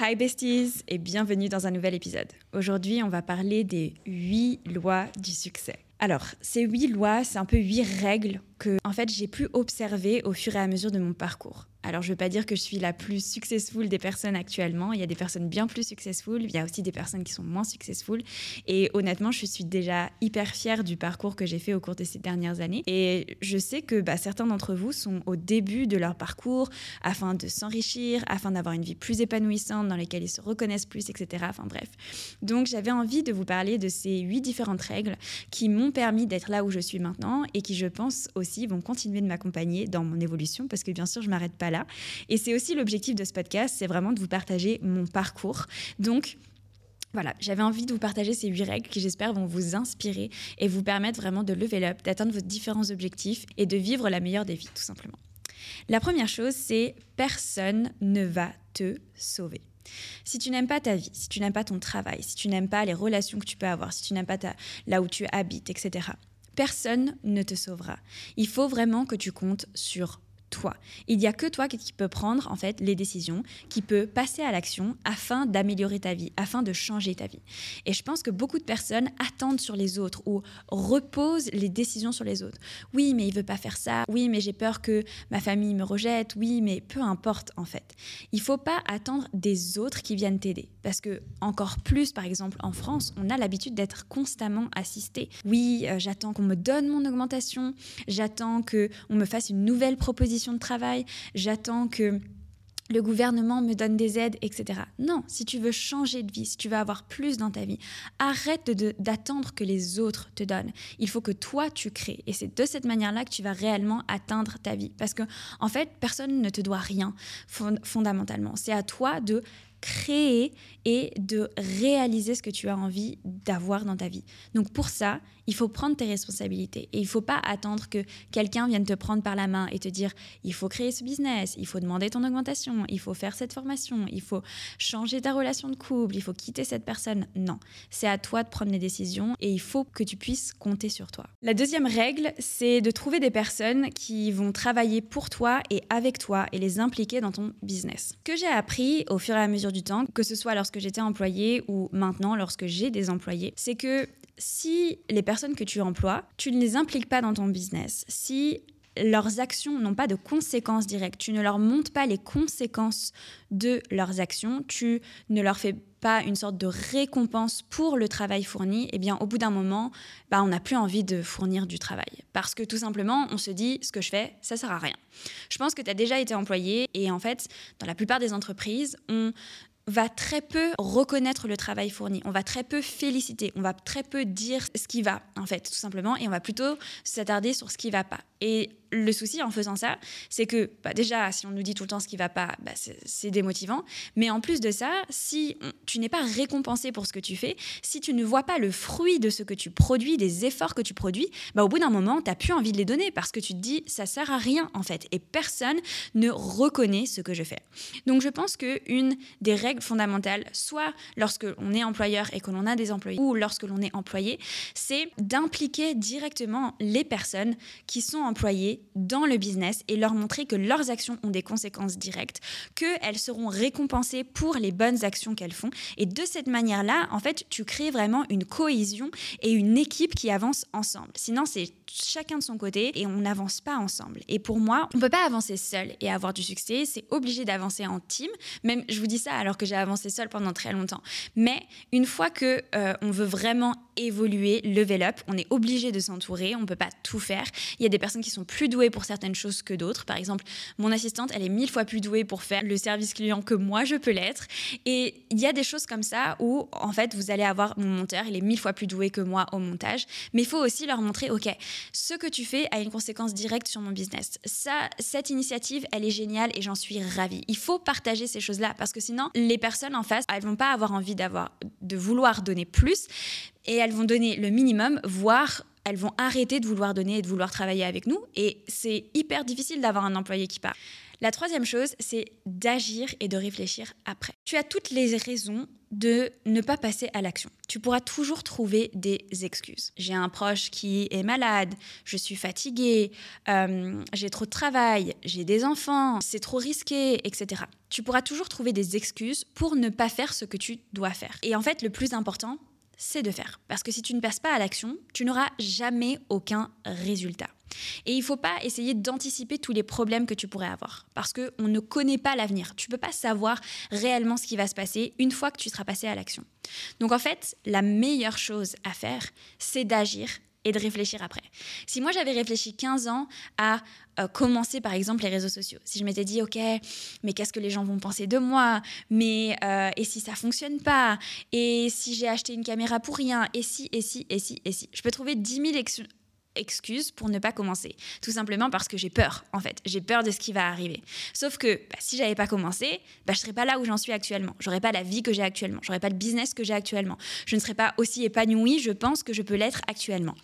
Hi besties et bienvenue dans un nouvel épisode. Aujourd'hui, on va parler des 8 lois du succès. Alors, ces 8 lois, c'est un peu 8 règles que en fait, j'ai pu observer au fur et à mesure de mon parcours. Alors, je ne veux pas dire que je suis la plus successful des personnes actuellement. Il y a des personnes bien plus successful. Il y a aussi des personnes qui sont moins successful. Et honnêtement, je suis déjà hyper fière du parcours que j'ai fait au cours de ces dernières années. Et je sais que bah, certains d'entre vous sont au début de leur parcours afin de s'enrichir, afin d'avoir une vie plus épanouissante dans laquelle ils se reconnaissent plus, etc. Enfin bref. Donc, j'avais envie de vous parler de ces huit différentes règles qui m'ont permis d'être là où je suis maintenant et qui, je pense aussi, vont continuer de m'accompagner dans mon évolution parce que bien sûr, je m'arrête pas Et c'est aussi l'objectif de ce podcast, c'est vraiment de vous partager mon parcours. Donc, voilà, j'avais envie de vous partager ces huit règles qui, j'espère, vont vous inspirer et vous permettre vraiment de level up, d'atteindre vos différents objectifs et de vivre la meilleure des vies, tout simplement. La première chose, c'est personne ne va te sauver. Si tu n'aimes pas ta vie, si tu n'aimes pas ton travail, si tu n'aimes pas les relations que tu peux avoir, si tu n'aimes pas là où tu habites, etc., personne ne te sauvera. Il faut vraiment que tu comptes sur toi. Il n'y a que toi qui peux prendre en fait les décisions, qui peut passer à l'action afin d'améliorer ta vie, afin de changer ta vie. Et je pense que beaucoup de personnes attendent sur les autres ou reposent les décisions sur les autres. Oui, mais il veut pas faire ça. Oui, mais j'ai peur que ma famille me rejette. Oui, mais peu importe en fait. Il faut pas attendre des autres qui viennent t'aider parce que encore plus par exemple en France, on a l'habitude d'être constamment assisté. Oui, euh, j'attends qu'on me donne mon augmentation, j'attends que on me fasse une nouvelle proposition de travail, j'attends que le gouvernement me donne des aides, etc. Non, si tu veux changer de vie, si tu veux avoir plus dans ta vie, arrête d'attendre que les autres te donnent. Il faut que toi, tu crées. Et c'est de cette manière-là que tu vas réellement atteindre ta vie. Parce que, en fait, personne ne te doit rien, fondamentalement. C'est à toi de créer et de réaliser ce que tu as envie d'avoir dans ta vie. Donc pour ça, il faut prendre tes responsabilités et il faut pas attendre que quelqu'un vienne te prendre par la main et te dire il faut créer ce business, il faut demander ton augmentation, il faut faire cette formation, il faut changer ta relation de couple, il faut quitter cette personne. Non, c'est à toi de prendre les décisions et il faut que tu puisses compter sur toi. La deuxième règle, c'est de trouver des personnes qui vont travailler pour toi et avec toi et les impliquer dans ton business. Ce que j'ai appris au fur et à mesure du temps, que ce soit lorsque j'étais employée ou maintenant lorsque j'ai des employés, c'est que si les personnes que tu emploies, tu ne les impliques pas dans ton business, si leurs actions n'ont pas de conséquences directes, tu ne leur montres pas les conséquences de leurs actions, tu ne leur fais pas une sorte de récompense pour le travail fourni, eh bien au bout d'un moment, bah, on n'a plus envie de fournir du travail. Parce que tout simplement, on se dit, ce que je fais, ça sert à rien. Je pense que tu as déjà été employé et en fait, dans la plupart des entreprises, on va très peu reconnaître le travail fourni, on va très peu féliciter, on va très peu dire ce qui va, en fait, tout simplement, et on va plutôt s'attarder sur ce qui va pas. Et le souci en faisant ça, c'est que bah, déjà, si on nous dit tout le temps ce qui va pas, bah, c'est démotivant. Mais en plus de ça, si tu n'es pas récompensé pour ce que tu fais, si tu ne vois pas le fruit de ce que tu produis, des efforts que tu produis, bah, au bout d'un moment, tu n'as plus envie de les donner parce que tu te dis, ça sert à rien en fait. Et personne ne reconnaît ce que je fais. Donc je pense qu'une des règles fondamentales, soit lorsque l'on est employeur et que l'on a des employés, ou lorsque l'on est employé, c'est d'impliquer directement les personnes qui sont employées dans le business et leur montrer que leurs actions ont des conséquences directes, qu'elles seront récompensées pour les bonnes actions qu'elles font. Et de cette manière-là, en fait, tu crées vraiment une cohésion et une équipe qui avance ensemble. Sinon, c'est chacun de son côté et on n'avance pas ensemble. Et pour moi, on peut pas avancer seul et avoir du succès, c'est obligé d'avancer en team. Même je vous dis ça alors que j'ai avancé seul pendant très longtemps. Mais une fois que euh, on veut vraiment évoluer, level up, on est obligé de s'entourer, on peut pas tout faire. Il y a des personnes qui sont plus douées pour certaines choses que d'autres. Par exemple, mon assistante, elle est mille fois plus douée pour faire le service client que moi je peux l'être. Et il y a des choses comme ça où en fait vous allez avoir mon monteur, il est mille fois plus doué que moi au montage, mais il faut aussi leur montrer OK, ce que tu fais a une conséquence directe sur mon business. Ça, cette initiative, elle est géniale et j'en suis ravie. Il faut partager ces choses-là parce que sinon, les personnes en face, elles vont pas avoir envie d'avoir, de vouloir donner plus et elles vont donner le minimum, voire elles vont arrêter de vouloir donner et de vouloir travailler avec nous. Et c'est hyper difficile d'avoir un employé qui part. La troisième chose, c'est d'agir et de réfléchir après. Tu as toutes les raisons de ne pas passer à l'action. Tu pourras toujours trouver des excuses. J'ai un proche qui est malade, je suis fatiguée, euh, j'ai trop de travail, j'ai des enfants, c'est trop risqué, etc. Tu pourras toujours trouver des excuses pour ne pas faire ce que tu dois faire. Et en fait, le plus important, c'est de faire. Parce que si tu ne passes pas à l'action, tu n'auras jamais aucun résultat. Et il ne faut pas essayer d'anticiper tous les problèmes que tu pourrais avoir, parce qu'on ne connaît pas l'avenir. Tu ne peux pas savoir réellement ce qui va se passer une fois que tu seras passé à l'action. Donc en fait, la meilleure chose à faire, c'est d'agir et de réfléchir après. Si moi j'avais réfléchi 15 ans à euh, commencer par exemple les réseaux sociaux, si je m'étais dit ok, mais qu'est-ce que les gens vont penser de moi, mais euh, et si ça fonctionne pas, et si j'ai acheté une caméra pour rien, et si, et si, et si, et si, je peux trouver 10 000 excuse pour ne pas commencer. Tout simplement parce que j'ai peur, en fait. J'ai peur de ce qui va arriver. Sauf que bah, si j'avais pas commencé, bah, je serais pas là où j'en suis actuellement. J'aurais pas la vie que j'ai actuellement. J'aurais pas le business que j'ai actuellement. Je ne serais pas aussi épanouie, je pense, que je peux l'être actuellement.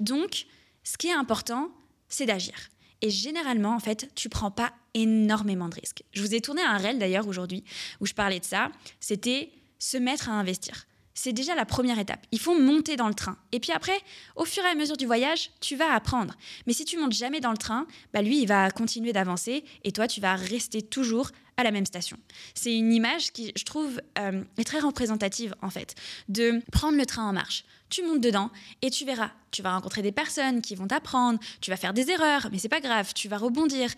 Donc, ce qui est important, c'est d'agir. Et généralement, en fait, tu prends pas énormément de risques. Je vous ai tourné un réel d'ailleurs aujourd'hui où je parlais de ça. C'était se mettre à investir c'est déjà la première étape. Il faut monter dans le train. Et puis après, au fur et à mesure du voyage, tu vas apprendre. Mais si tu montes jamais dans le train, bah lui, il va continuer d'avancer et toi, tu vas rester toujours à la même station. C'est une image qui, je trouve, euh, est très représentative en fait, de prendre le train en marche. Tu montes dedans et tu verras. Tu vas rencontrer des personnes qui vont t'apprendre, tu vas faire des erreurs, mais c'est pas grave, tu vas rebondir.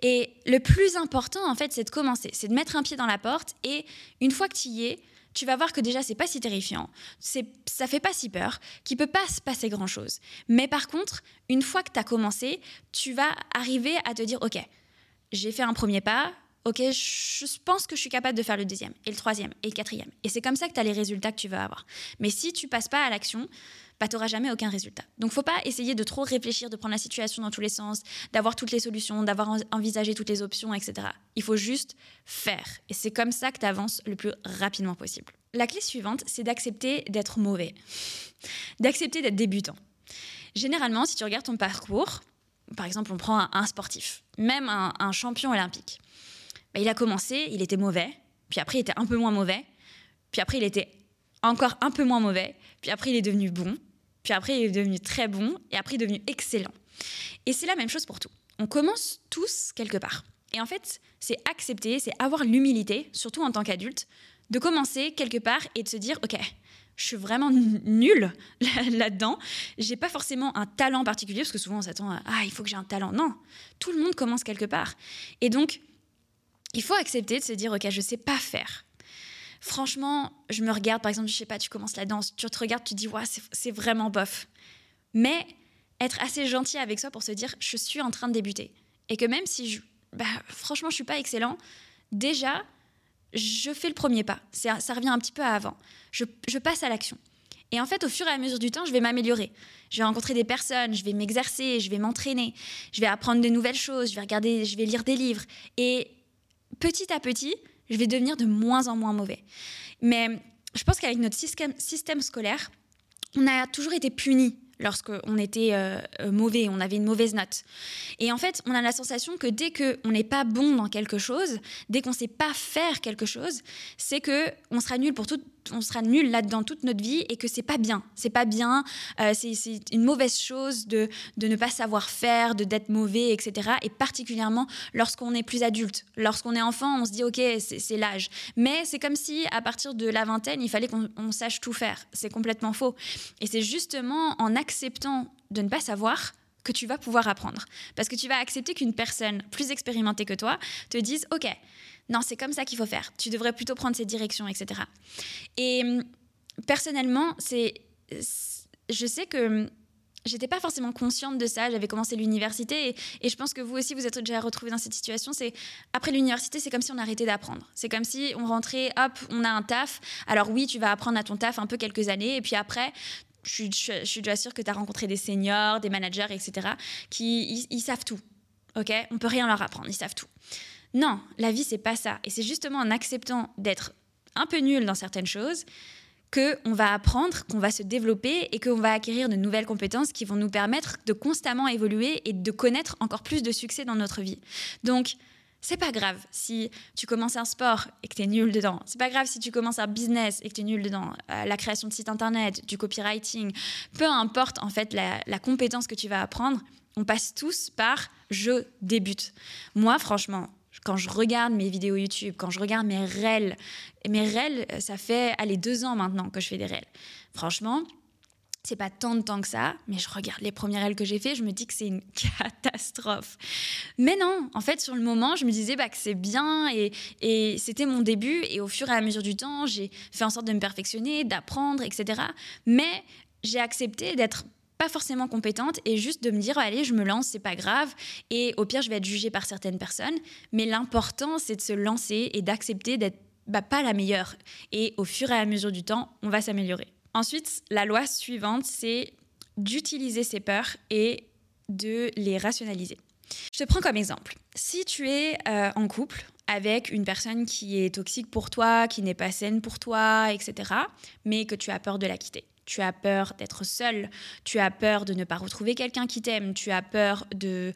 Et le plus important en fait, c'est de commencer, c'est de mettre un pied dans la porte et une fois que tu y es, tu vas voir que déjà c'est pas si terrifiant, c'est ça fait pas si peur, qu'il peut pas se passer grand chose. Mais par contre, une fois que tu as commencé, tu vas arriver à te dire OK, j'ai fait un premier pas, OK, je pense que je suis capable de faire le deuxième, et le troisième, et le quatrième. Et c'est comme ça que tu as les résultats que tu veux avoir. Mais si tu passes pas à l'action, bah, tu n'auras jamais aucun résultat. Donc, faut pas essayer de trop réfléchir, de prendre la situation dans tous les sens, d'avoir toutes les solutions, d'avoir envisagé toutes les options, etc. Il faut juste faire. Et c'est comme ça que tu avances le plus rapidement possible. La clé suivante, c'est d'accepter d'être mauvais, d'accepter d'être débutant. Généralement, si tu regardes ton parcours, par exemple, on prend un, sportif, même un champion olympique. Bah, il a commencé, il était mauvais, puis après il était un peu moins mauvais, puis après il était encore un peu moins mauvais, puis après il est devenu bon, puis après il est devenu très bon, et après il est devenu excellent. Et c'est la même chose pour tout. On commence tous quelque part. Et en fait, c'est accepter, c'est avoir l'humilité, surtout en tant qu'adulte, de commencer quelque part et de se dire, OK, je suis vraiment nulle là-dedans. J'ai pas forcément un talent particulier, parce que souvent on s'attend à, ah, il faut que j'ai un talent. Non, tout le monde commence quelque part. Et donc, il faut accepter de se dire, OK, je sais pas faire. Franchement, je me regarde, par exemple, je sais pas, tu commences la danse, tu te regardes, tu te dis, ouais, c'est vraiment bof. Mais être assez gentil avec soi pour se dire, je suis en train de débuter. Et que même si, je, bah, franchement, je suis pas excellent, déjà, je fais le premier pas. Ça revient un petit peu à avant. Je, passe à l'action. Et en fait, au fur et à mesure du temps, je vais m'améliorer. Je vais rencontrer des personnes, je vais m'exercer, je vais m'entraîner, je vais apprendre de nouvelles choses, je vais regarder, je vais lire des livres. Et petit à petit, je vais devenir de moins en moins mauvais. Mais je pense qu'avec notre système, scolaire, on a toujours été punis lorsqu'on était euh, euh, mauvais, on avait une mauvaise note. Et en fait, on a la sensation que dès qu'on n'est pas bon dans quelque chose, dès qu'on ne sait pas faire quelque chose, c'est que on sera nul pour tout, on sera nul là-dedans toute notre vie et que c'est pas bien. C'est pas bien, euh, c'est une mauvaise chose de, de ne pas savoir faire, de d'être mauvais, etc. Et particulièrement lorsqu'on est plus adulte. Lorsqu'on est enfant, on se dit, OK, c'est l'âge. Mais c'est comme si, à partir de la vingtaine, il fallait qu'on sache tout faire. C'est complètement faux. Et c'est justement en acceptant de ne pas savoir que tu vas pouvoir apprendre. Parce que tu vas accepter qu'une personne plus expérimentée que toi te dise, OK, non, c'est comme ça qu'il faut faire. Tu devrais plutôt prendre cette direction, etc. Et hum, personnellement, c'est, je sais que hum, j'étais pas forcément consciente de ça. J'avais commencé l'université et, je pense que vous aussi vous êtes déjà retrouvés dans cette situation. C'est après l'université, c'est comme si on arrêtait d'apprendre. C'est comme si on rentrait, hop, on a un taf. Alors oui, tu vas apprendre à ton taf un peu quelques années et puis après. Je suis, déjà sûre que tu as rencontré des seniors, des managers, etc., qui ils, savent tout. OK? On peut rien leur apprendre, ils savent tout. Non, la vie, c'est pas ça. Et c'est justement en acceptant d'être un peu nul dans certaines choses qu'on va apprendre, qu'on va se développer et qu'on va acquérir de nouvelles compétences qui vont nous permettre de constamment évoluer et de connaître encore plus de succès dans notre vie. Donc, C'est pas grave si tu commences un sport et que tu es nul dedans. C'est pas grave si tu commences un business et que tu es nul dedans. Euh, la création de site internet, du copywriting, peu importe en fait la, compétence que tu vas apprendre, on passe tous par je débute. Moi, franchement, quand je regarde mes vidéos YouTube, quand je regarde mes réels, mes réels, ça fait aller deux ans maintenant que je fais des réels. Franchement, c'est pas tant de temps que ça, mais je regarde les premières réels que j'ai fait, je me dis que c'est une catastrophe. Mais non, en fait, sur le moment, je me disais bah, que c'est bien et, et c'était mon début. Et au fur et à mesure du temps, j'ai fait en sorte de me perfectionner, d'apprendre, etc. Mais j'ai accepté d'être pas forcément compétente et juste de me dire allez je me lance c'est pas grave et au pire je vais être jugée par certaines personnes mais l'important c'est de se lancer et d'accepter d'être bah, pas la meilleure et au fur et à mesure du temps on va s'améliorer ensuite la loi suivante c'est d'utiliser ses peurs et de les rationaliser je te prends comme exemple si tu es euh, en couple avec une personne qui est toxique pour toi, qui n'est pas saine pour toi, etc., mais que tu as peur de la quitter tu as peur d'être seul, tu as peur de ne pas retrouver quelqu'un qui t'aime, tu as peur de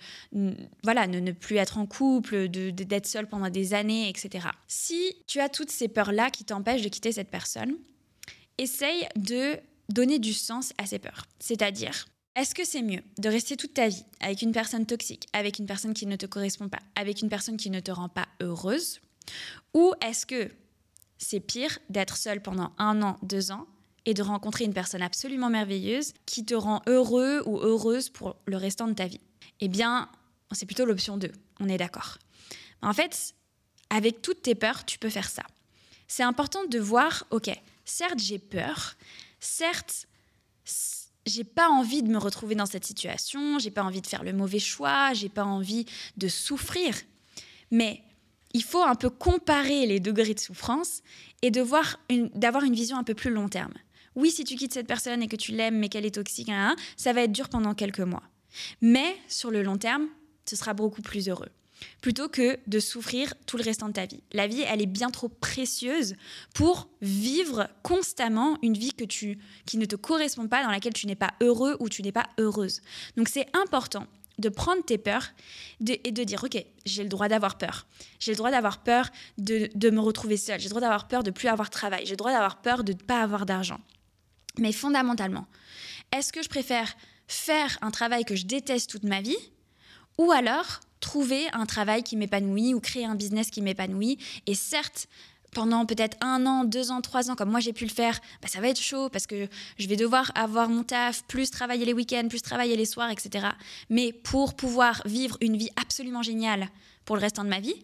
voilà, ne, ne plus être en couple, de, d'être seul pendant des années, etc. Si tu as toutes ces peurs-là qui t'empêchent de quitter cette personne, essaye de donner du sens à ces peurs. C'est-à-dire, est-ce que c'est mieux de rester toute ta vie avec une personne toxique, avec une personne qui ne te correspond pas, avec une personne qui ne te rend pas heureuse? Ou est-ce que c'est pire d'être seul pendant un an, deux ans et de rencontrer une personne absolument merveilleuse qui te rend heureux ou heureuse pour le restant de ta vie? Eh bien, c'est plutôt l'option 2, on est d'accord. En fait, avec toutes tes peurs, tu peux faire ça. C'est important de voir, ok, certes j'ai peur, certes j'ai pas envie de me retrouver dans cette situation, j'ai pas envie de faire le mauvais choix, j'ai pas envie de souffrir, mais il faut un peu comparer les degrés de souffrance et d'avoir une, vision un peu plus long terme. Oui, si tu quittes cette personne et que tu l'aimes mais qu'elle est toxique, hein, ça va être dur pendant quelques mois. Mais sur le long terme, ce sera beaucoup plus heureux. Plutôt que de souffrir tout le restant de ta vie. La vie, elle est bien trop précieuse pour vivre constamment une vie que tu, qui ne te correspond pas, dans laquelle tu n'es pas heureux ou tu n'es pas heureuse. Donc c'est important de prendre tes peurs et de dire, OK, j'ai le droit d'avoir peur. J'ai le droit d'avoir peur de, de, me retrouver seule. J'ai le droit d'avoir peur de plus avoir de travail. J'ai le droit d'avoir peur de ne pas avoir d'argent. Mais fondamentalement, est-ce que je préfère faire un travail que je déteste toute ma vie ou alors trouver un travail qui m'épanouit ou créer un business qui m'épanouit et certes pendant peut-être un an, deux ans, trois ans, comme moi j'ai pu le faire, bah, ça va être chaud parce que je vais devoir avoir mon taf, plus travailler les week-ends, plus travailler les soirs, etc. Mais pour pouvoir vivre une vie absolument géniale pour le restant de ma vie,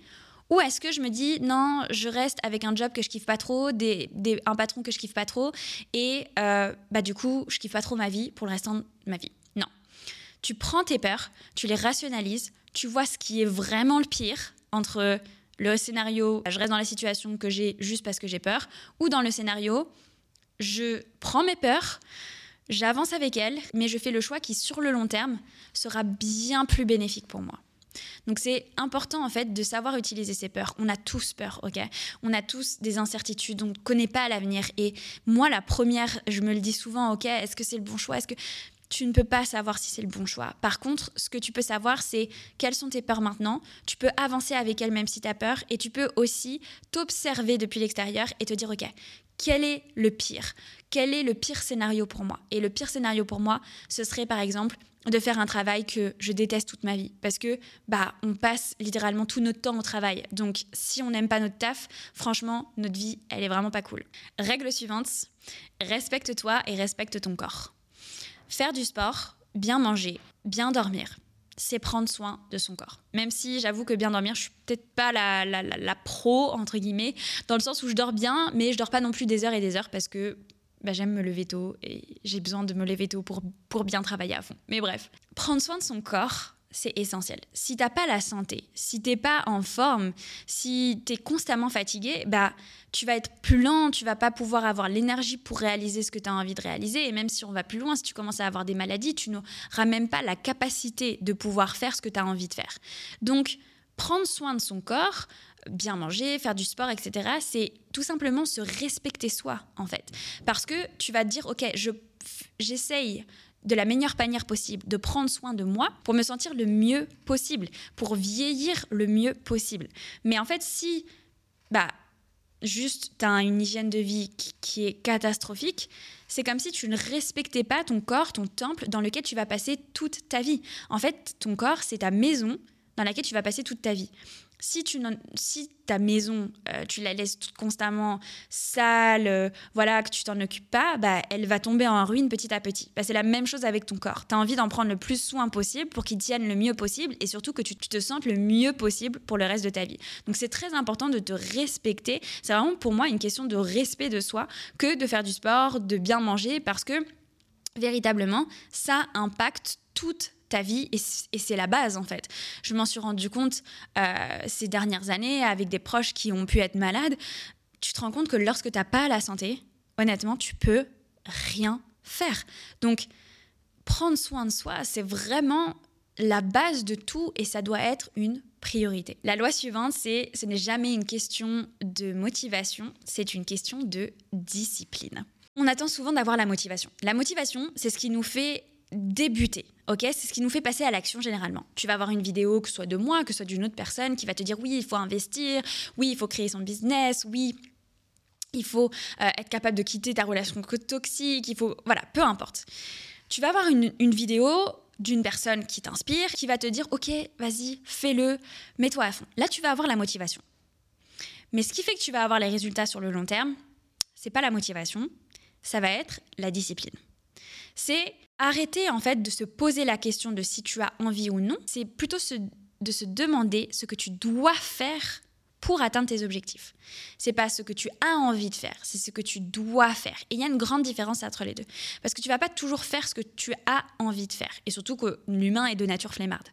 ou est-ce que je me dis non, je reste avec un job que je kiffe pas trop, des, un patron que je kiffe pas trop, et euh, bah du coup je kiffe pas trop ma vie pour le restant de ma vie. Tu prends tes peurs, tu les rationalises, tu vois ce qui est vraiment le pire entre le scénario je reste dans la situation que j'ai juste parce que j'ai peur, ou dans le scénario je prends mes peurs, j'avance avec elles, mais je fais le choix qui sur le long terme sera bien plus bénéfique pour moi. Donc c'est important en fait de savoir utiliser ses peurs. On a tous peur, ok? On a tous des incertitudes, on ne connaît pas l'avenir. Et moi, la première, je me le dis souvent, ok, est-ce que c'est le bon choix? Est-ce que tu ne peux pas savoir si c'est le bon choix. Par contre, ce que tu peux savoir, c'est quelles sont tes peurs maintenant. Tu peux avancer avec elles même si tu as peur. Et tu peux aussi t'observer depuis l'extérieur et te dire, OK, quel est le pire? Quel est le pire scénario pour moi? Et le pire scénario pour moi, ce serait par exemple de faire un travail que je déteste toute ma vie parce que bah on passe littéralement tout notre temps au travail. Donc si on n'aime pas notre taf, franchement, notre vie, elle est vraiment pas cool. Règle suivante, respecte-toi et respecte ton corps. Faire du sport, bien manger, bien dormir, c'est prendre soin de son corps. Même si j'avoue que bien dormir, je suis peut-être pas la, la, la, pro, entre guillemets, dans le sens où je dors bien, mais je dors pas non plus des heures et des heures parce que bah, j'aime me lever tôt et j'ai besoin de me lever tôt pour, pour bien travailler à fond. Mais bref, prendre soin de son corps, c'est essentiel. Si t'as pas la santé, si t'es pas en forme, si tu es constamment fatigué, bah tu vas être plus lent, tu vas pas pouvoir avoir l'énergie pour réaliser ce que tu as envie de réaliser. Et même si on va plus loin, si tu commences à avoir des maladies, tu n'auras même pas la capacité de pouvoir faire ce que tu as envie de faire. Donc, prendre soin de son corps, bien manger, faire du sport, etc., c'est tout simplement se respecter soi, en fait. Parce que tu vas te dire, OK, j'essaye de la meilleure manière possible, de prendre soin de moi pour me sentir le mieux possible, pour vieillir le mieux possible. Mais en fait, si bah juste tu as une hygiène de vie qui, est catastrophique, c'est comme si tu ne respectais pas ton corps, ton temple dans lequel tu vas passer toute ta vie. En fait, ton corps, c'est ta maison dans laquelle tu vas passer toute ta vie si, tu si ta maison, euh, tu la laisses constamment sale, euh, voilà, que tu t'en occupes pas, bah, elle va tomber en ruine petit à petit. Bah, c'est la même chose avec ton corps. Tu as envie d'en prendre le plus soin possible pour qu'il tienne le mieux possible et surtout que tu, tu, te sentes le mieux possible pour le reste de ta vie. Donc c'est très important de te respecter. C'est vraiment pour moi une question de respect de soi que de faire du sport, de bien manger parce que véritablement, ça impacte toute ta vie et c'est la base en fait. Je m'en suis rendu compte euh, ces dernières années avec des proches qui ont pu être malades. Tu te rends compte que lorsque tu n'as pas la santé, honnêtement, tu peux rien faire. Donc, prendre soin de soi, c'est vraiment la base de tout et ça doit être une priorité. La loi suivante, c'est ce n'est jamais une question de motivation, c'est une question de discipline. On attend souvent d'avoir la motivation. La motivation, c'est ce qui nous fait débuter. Ok, c'est ce qui nous fait passer à l'action généralement. Tu vas avoir une vidéo, que ce soit de moi, que ce soit d'une autre personne, qui va te dire oui, il faut investir, oui, il faut créer son business, oui, il faut euh, être capable de quitter ta relation toxique, il faut, voilà, peu importe. Tu vas avoir une, une vidéo d'une personne qui t'inspire, qui va te dire ok, vas-y, fais-le, mets-toi à fond. Là, tu vas avoir la motivation. Mais ce qui fait que tu vas avoir les résultats sur le long terme, c'est pas la motivation, ça va être la discipline. C'est arrêter en fait de se poser la question de si tu as envie ou non, c'est plutôt de se demander ce que tu dois faire pour atteindre tes objectifs. C'est pas ce que tu as envie de faire, c'est ce que tu dois faire. Et il y a une grande différence entre les deux. Parce que tu vas pas toujours faire ce que tu as envie de faire. Et surtout que l'humain est de nature flemmarde.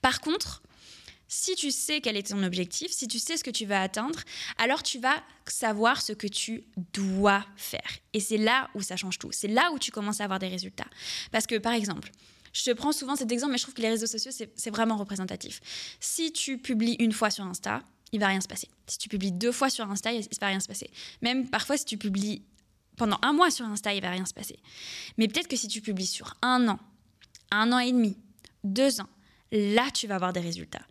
Par contre, si tu sais quel est ton objectif, si tu sais ce que tu vas atteindre, alors tu vas savoir ce que tu dois faire. Et c'est là où ça change tout. C'est là où tu commences à avoir des résultats. Parce que, par exemple, je te prends souvent cet exemple, mais je trouve que les réseaux sociaux, c'est vraiment représentatif. Si tu publies une fois sur Insta, il va rien se passer. Si tu publies deux fois sur Insta, il va rien se passer. Même parfois, si tu publies pendant un mois sur Insta, il va rien se passer. Mais peut-être que si tu publies sur un an, un an et demi, deux ans, là, tu vas avoir des résultats.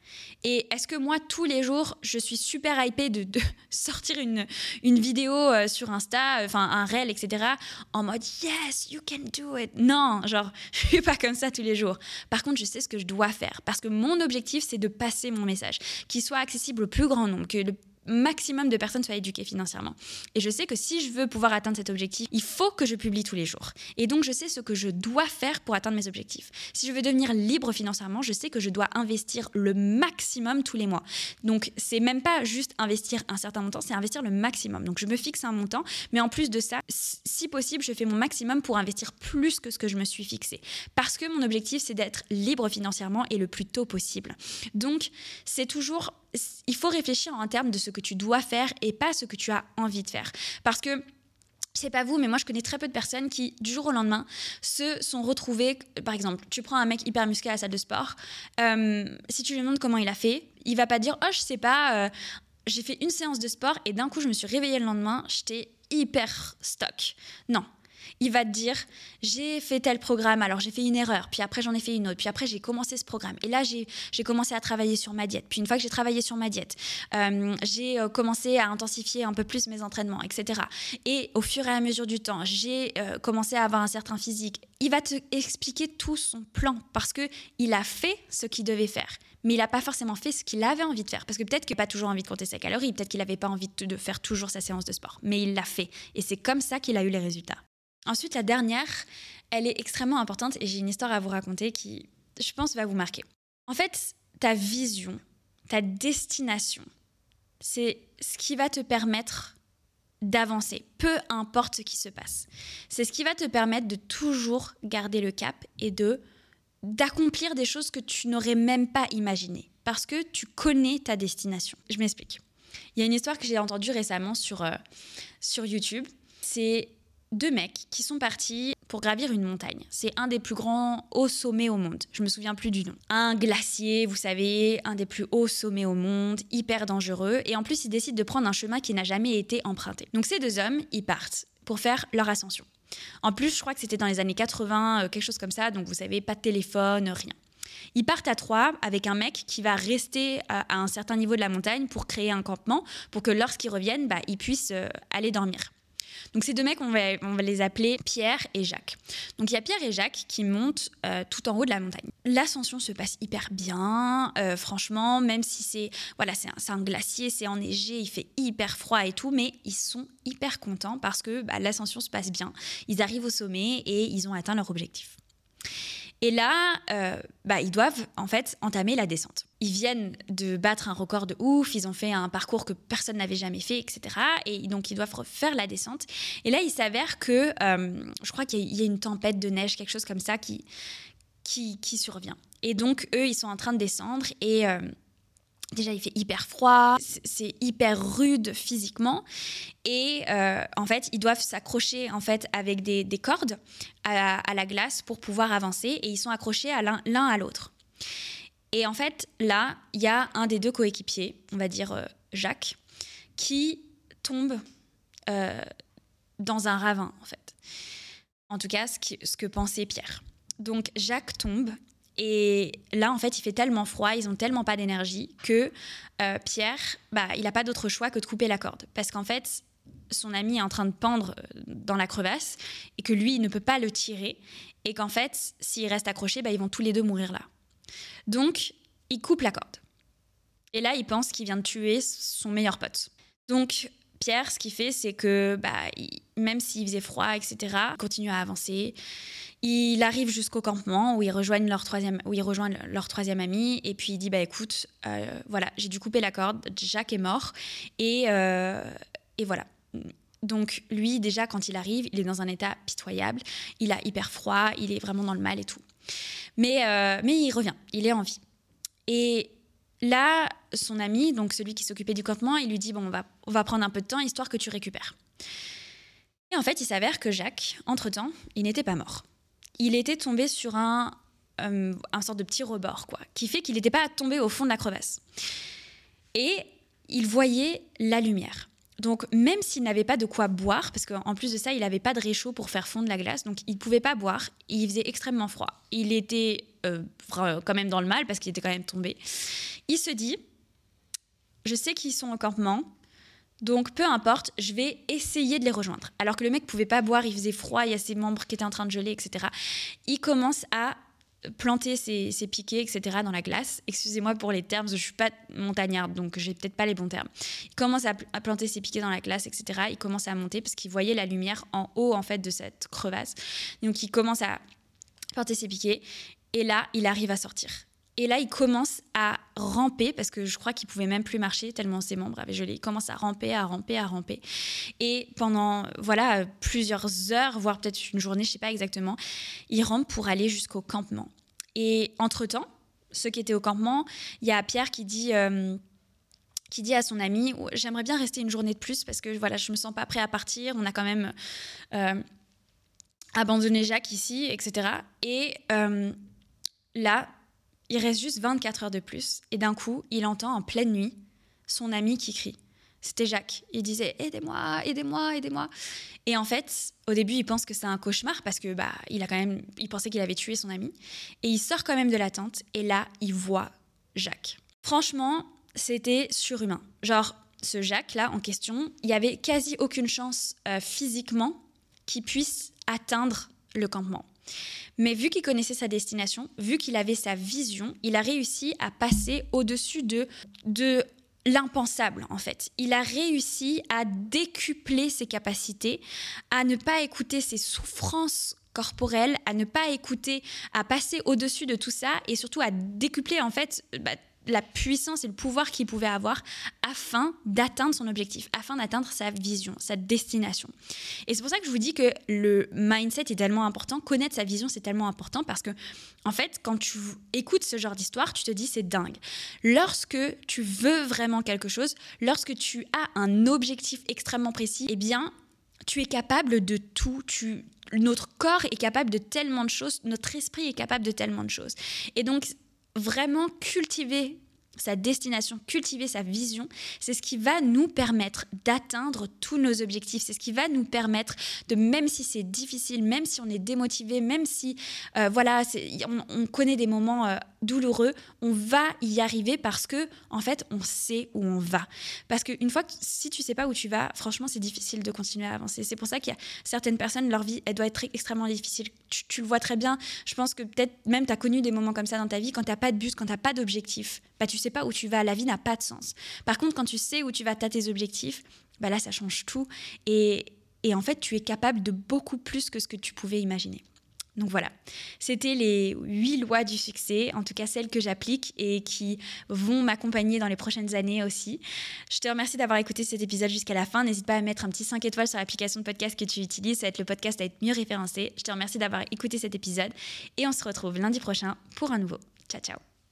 Et est-ce que moi, tous les jours, je suis super hypée de, sortir une, une vidéo euh, sur Insta, euh, enfin un réel, etc., en mode Yes, you can do it. Non, genre, je suis pas comme ça tous les jours. Par contre, je sais ce que je dois faire parce que mon objectif, c'est de passer mon message, qu'il soit accessible au plus grand nombre, que le maximum de personnes soient éduquées financièrement. Et je sais que si je veux pouvoir atteindre cet objectif, il faut que je publie tous les jours. Et donc, je sais ce que je dois faire pour atteindre mes objectifs. Si je veux devenir libre financièrement, je sais que je dois investir le maximum tous les mois. Donc, c'est même pas juste investir un certain montant, c'est investir le maximum. Donc, je me fixe un montant, mais en plus de ça, si possible, je fais mon maximum pour investir plus que ce que je me suis fixé. Parce que mon objectif, c'est d'être libre financièrement et le plus tôt possible. Donc, c'est toujours il faut réfléchir en termes de ce que tu dois faire et pas ce que tu as envie de faire. Parce que je sais pas vous, mais moi je connais très peu de personnes qui, du jour au lendemain, se sont retrouvées. Par exemple, tu prends un mec hyper musclé à la salle de sport. Euh, si tu lui demandes comment il a fait, il va pas dire Oh, je sais pas, euh, j'ai fait une séance de sport et d'un coup je me suis réveillée le lendemain, j'étais hyper stock. Non, il va te dire j'ai fait tel programme, alors j'ai fait une erreur, puis après j'en ai fait une autre, puis après j'ai commencé ce programme. Et là, j'ai commencé à travailler sur ma diète. Puis une fois que j'ai travaillé sur ma diète, euh, j'ai euh, commencé à intensifier un peu plus mes entraînements, etc. Et au fur et à mesure du temps, j'ai euh, commencé à avoir un certain physique. Il va te expliquer tout son plan parce que il a fait ce qu'il devait faire mais il n'a pas forcément fait ce qu'il avait envie de faire. Parce que peut-être qu'il n'a pas toujours envie de compter ses calories, peut-être qu'il n'avait pas envie de faire toujours sa séance de sport, mais il l'a fait. Et c'est comme ça qu'il a eu les résultats. Ensuite, la dernière, elle est extrêmement importante et j'ai une histoire à vous raconter qui, je pense, va vous marquer. En fait, ta vision, ta destination, c'est ce qui va te permettre d'avancer, peu importe ce qui se passe. C'est ce qui va te permettre de toujours garder le cap et de d'accomplir des choses que tu n'aurais même pas imaginées parce que tu connais ta destination. Je m'explique. Il y a une histoire que j'ai entendue récemment sur, euh, sur YouTube. C'est deux mecs qui sont partis pour gravir une montagne. C'est un des plus grands hauts sommets au monde. Je me souviens plus du nom. Un glacier, vous savez, un des plus hauts sommets au monde, hyper dangereux. Et en plus, ils décident de prendre un chemin qui n'a jamais été emprunté. Donc ces deux hommes, ils partent pour faire leur ascension. En plus, je crois que c'était dans les années 80, quelque chose comme ça, donc vous savez, pas de téléphone, rien. Ils partent à trois avec un mec qui va rester à, un certain niveau de la montagne pour créer un campement, pour que lorsqu'ils reviennent, bah, ils puissent aller dormir. Donc ces deux mecs, on va, va, les appeler Pierre et Jacques. Donc il y a Pierre et Jacques qui montent euh, tout en haut de la montagne. L'ascension se passe hyper bien, euh, franchement, même si c'est voilà, c'est un, un, glacier, c'est enneigé, il fait hyper froid et tout, mais ils sont hyper contents parce que bah, l'ascension se passe bien. Ils arrivent au sommet et ils ont atteint leur objectif. Et là, euh, bah, ils doivent en fait entamer la descente. Ils viennent de battre un record de ouf, ils ont fait un parcours que personne n'avait jamais fait, etc. Et donc ils doivent refaire la descente. Et là, il s'avère que, euh, je crois qu'il y, a une tempête de neige, quelque chose comme ça, qui, survient. Et donc eux, ils sont en train de descendre et euh, Déjà, il fait hyper froid, c'est hyper rude physiquement. Et euh, en fait, ils doivent s'accrocher en fait avec des, cordes à, la glace pour pouvoir avancer. Et ils sont accrochés l'un à l'autre. Et en fait, là, il y a un des deux coéquipiers, on va dire euh, Jacques, qui tombe euh, dans un ravin, en fait. En tout cas, ce, ce que pensait Pierre. Donc, Jacques tombe et là, en fait, il fait tellement froid, ils ont tellement pas d'énergie que euh, Pierre, bah, il n'a pas d'autre choix que de couper la corde. Parce qu'en fait, son ami est en train de pendre euh, dans la crevasse et que lui, il ne peut pas le tirer. Et qu'en fait, s'il reste accroché, bah, ils vont tous les deux mourir là. Donc, il coupe la corde. Et là, il pense qu'il vient de tuer son meilleur pote. Donc, Pierre, ce qu'il fait, c'est que bah, même s'il faisait froid, etc., il continue à avancer. Il arrive jusqu'au campement où ils rejoignent leur troisième, où ils rejoignent leur troisième ami et puis il dit bah écoute, euh, voilà, j'ai dû couper la corde, Jacques est mort et, euh, et voilà. Donc lui déjà quand il arrive, il est dans un état pitoyable, il a hyper froid, il est vraiment dans le mal et tout. Mais euh, mais il revient, il est en vie. Et là, son ami, donc celui qui s'occupait du campement, il lui dit bon on va on va prendre un peu de temps histoire que tu récupères. Et en fait, il s'avère que Jacques, entre-temps, il n'était pas mort il était tombé sur un, euh, un sorte de petit rebord, quoi, qui fait qu'il n'était pas tombé au fond de la crevasse. Et il voyait la lumière. Donc même s'il n'avait pas de quoi boire, parce qu'en plus de ça, il n'avait pas de réchaud pour faire fondre la glace, donc il ne pouvait pas boire, il faisait extrêmement froid. Il était euh, quand même dans le mal, parce qu'il était quand même tombé. Il se dit, je sais qu'ils sont au campement, donc peu importe, je vais essayer de les rejoindre. Alors que le mec pouvait pas boire, il faisait froid, il y a ses membres qui étaient en train de geler, etc. Il commence à planter ses, piquets, etc. dans la glace. Excusez-moi pour les termes, je suis pas montagnarde, donc j'ai peut-être pas les bons termes. Il commence à, planter ses piquets dans la glace, etc. Il commence à monter parce qu'il voyait la lumière en haut en fait de cette crevasse. Donc il commence à planter ses piquets et là il arrive à sortir. Et là, il commence à ramper, parce que je crois qu'il pouvait même plus marcher tellement ses membres avaient gelé. Il commence à ramper, à ramper, à ramper. Et pendant voilà plusieurs heures, voire peut-être une journée, je sais pas exactement, il rampe pour aller jusqu'au campement. Et entre-temps, ceux qui étaient au campement, il y a Pierre qui dit... Euh, qui dit à son ami j'aimerais bien rester une journée de plus parce que voilà je me sens pas prêt à partir on a quand même euh, abandonné Jacques ici etc et euh, là il reste juste 24 heures de plus et d'un coup, il entend en pleine nuit son ami qui crie. C'était Jacques. Il disait aidez-moi, aidez-moi, aidez-moi. Et en fait, au début, il pense que c'est un cauchemar parce que bah, il a quand même, il pensait qu'il avait tué son ami. Et il sort quand même de la tente et là, il voit Jacques. Franchement, c'était surhumain. Genre, ce Jacques là en question, il y avait quasi aucune chance euh, physiquement qu'il puisse atteindre le campement. Mais vu qu'il connaissait sa destination, vu qu'il avait sa vision, il a réussi à passer au-dessus de, de l'impensable en fait. Il a réussi à décupler ses capacités, à ne pas écouter ses souffrances corporelles, à ne pas écouter, à passer au-dessus de tout ça et surtout à décupler en fait bah, la puissance et le pouvoir qu'il pouvait avoir afin d'atteindre son objectif, afin d'atteindre sa vision, sa destination. Et c'est pour ça que je vous dis que le mindset est tellement important, connaître sa vision c'est tellement important parce que en fait quand tu écoutes ce genre d'histoire, tu te dis c'est dingue. Lorsque tu veux vraiment quelque chose, lorsque tu as un objectif extrêmement précis, eh bien tu es capable de tout, tu notre corps est capable de tellement de choses, notre esprit est capable de tellement de choses. Et donc vraiment cultiver sa destination, cultiver sa vision, c'est ce qui va nous permettre d'atteindre tous nos objectifs. C'est ce qui va nous permettre de, même si c'est difficile, même si on est démotivé, même si euh, voilà, on, connaît des moments euh, douloureux, on va y arriver parce que en fait, on sait où on va. Parce qu'une fois que si tu sais pas où tu vas, franchement, c'est difficile de continuer à avancer. C'est pour ça qu'il y a certaines personnes, leur vie, elle doit être extrêmement difficile. Tu, le vois très bien. Je pense que peut-être même tu as connu des moments comme ça dans ta vie quand tu n'as pas de but, quand tu n'as pas d'objectif. Bah, tu sais pas où tu vas. La vie n'a pas de sens. Par contre, quand tu sais où tu vas, tu as tes objectifs, bah là, ça change tout. Et, et en fait, tu es capable de beaucoup plus que ce que tu pouvais imaginer. Donc voilà, c'était les huit lois du succès, en tout cas celles que j'applique et qui vont m'accompagner dans les prochaines années aussi. Je te remercie d'avoir écouté cet épisode jusqu'à la fin. N'hésite pas à mettre un petit 5 étoiles sur l'application de podcast que tu utilises, ça va être le podcast à être mieux référencé. Je te remercie d'avoir écouté cet épisode et on se retrouve lundi prochain pour un nouveau. Ciao ciao